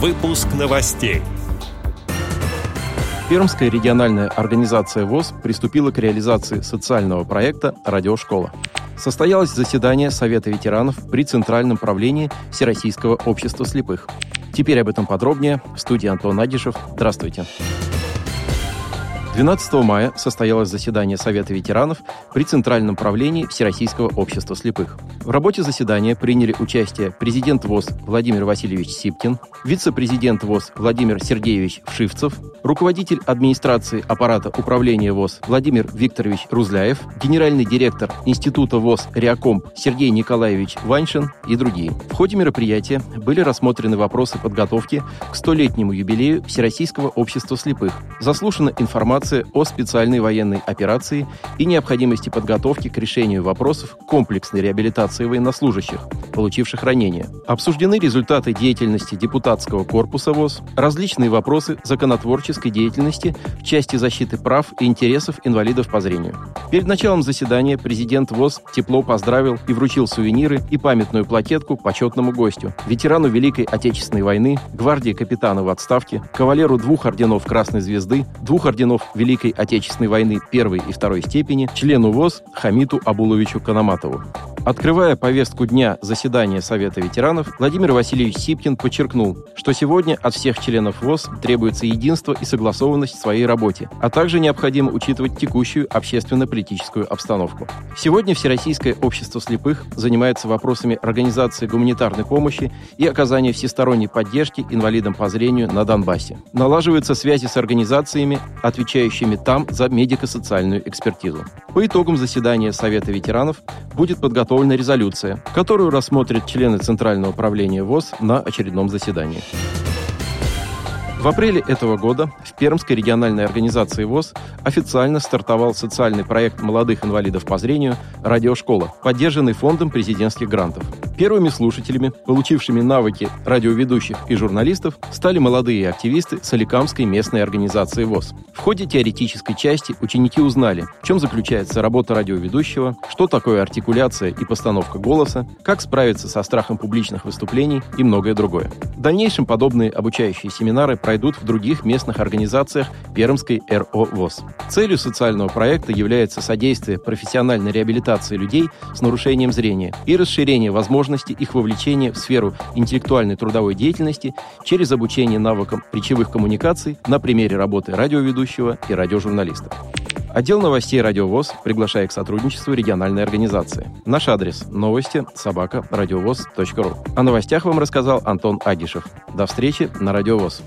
Выпуск новостей. Пермская региональная организация ВОЗ приступила к реализации социального проекта «Радиошкола». Состоялось заседание Совета ветеранов при Центральном правлении Всероссийского общества слепых. Теперь об этом подробнее. В студии Антон Агишев. Здравствуйте. 12 мая состоялось заседание Совета ветеранов при Центральном правлении Всероссийского общества слепых. В работе заседания приняли участие президент ВОЗ Владимир Васильевич Сипкин, вице-президент ВОЗ Владимир Сергеевич Вшивцев, руководитель администрации аппарата управления ВОЗ Владимир Викторович Рузляев, генеральный директор Института ВОЗ Реакомп Сергей Николаевич Ваншин и другие. В ходе мероприятия были рассмотрены вопросы подготовки к столетнему юбилею Всероссийского общества слепых, заслушана информация информация о специальной военной операции и необходимости подготовки к решению вопросов комплексной реабилитации военнослужащих, получивших ранения. Обсуждены результаты деятельности депутатского корпуса ВОЗ, различные вопросы законотворческой деятельности в части защиты прав и интересов инвалидов по зрению. Перед началом заседания президент ВОЗ тепло поздравил и вручил сувениры и памятную плакетку почетному гостю, ветерану Великой Отечественной войны, гвардии капитана в отставке, кавалеру двух орденов Красной Звезды, двух орденов Великой Отечественной войны первой и второй степени, члену ВОЗ Хамиту Абуловичу Канаматову. Открывая повестку дня заседания Совета ветеранов, Владимир Васильевич Сипкин подчеркнул, что сегодня от всех членов ВОЗ требуется единство и согласованность в своей работе, а также необходимо учитывать текущую общественно-политическую обстановку. Сегодня Всероссийское общество слепых занимается вопросами организации гуманитарной помощи и оказания всесторонней поддержки инвалидам по зрению на Донбассе. Налаживаются связи с организациями, отвечающими там за медико-социальную экспертизу. По итогам заседания Совета ветеранов будет подготовлен подготовлена резолюция, которую рассмотрят члены Центрального управления ВОЗ на очередном заседании. В апреле этого года в Пермской региональной организации ВОЗ официально стартовал социальный проект молодых инвалидов по зрению «Радиошкола», поддержанный фондом президентских грантов. Первыми слушателями, получившими навыки радиоведущих и журналистов, стали молодые активисты Соликамской местной организации ВОЗ. В ходе теоретической части ученики узнали, в чем заключается работа радиоведущего, что такое артикуляция и постановка голоса, как справиться со страхом публичных выступлений и многое другое. В дальнейшем подобные обучающие семинары пройдут в других местных организациях Пермской РО ВОЗ. Целью социального проекта является содействие профессиональной реабилитации людей с нарушением зрения и расширение возможностей их вовлечения в сферу интеллектуальной трудовой деятельности через обучение навыкам речевых коммуникаций на примере работы радиоведущего и радиожурналиста. Отдел новостей «Радиовоз» приглашает к сотрудничеству региональной организации. Наш адрес – новости собака радиовоз.ру. О новостях вам рассказал Антон Агишев. До встречи на «Радиовоз».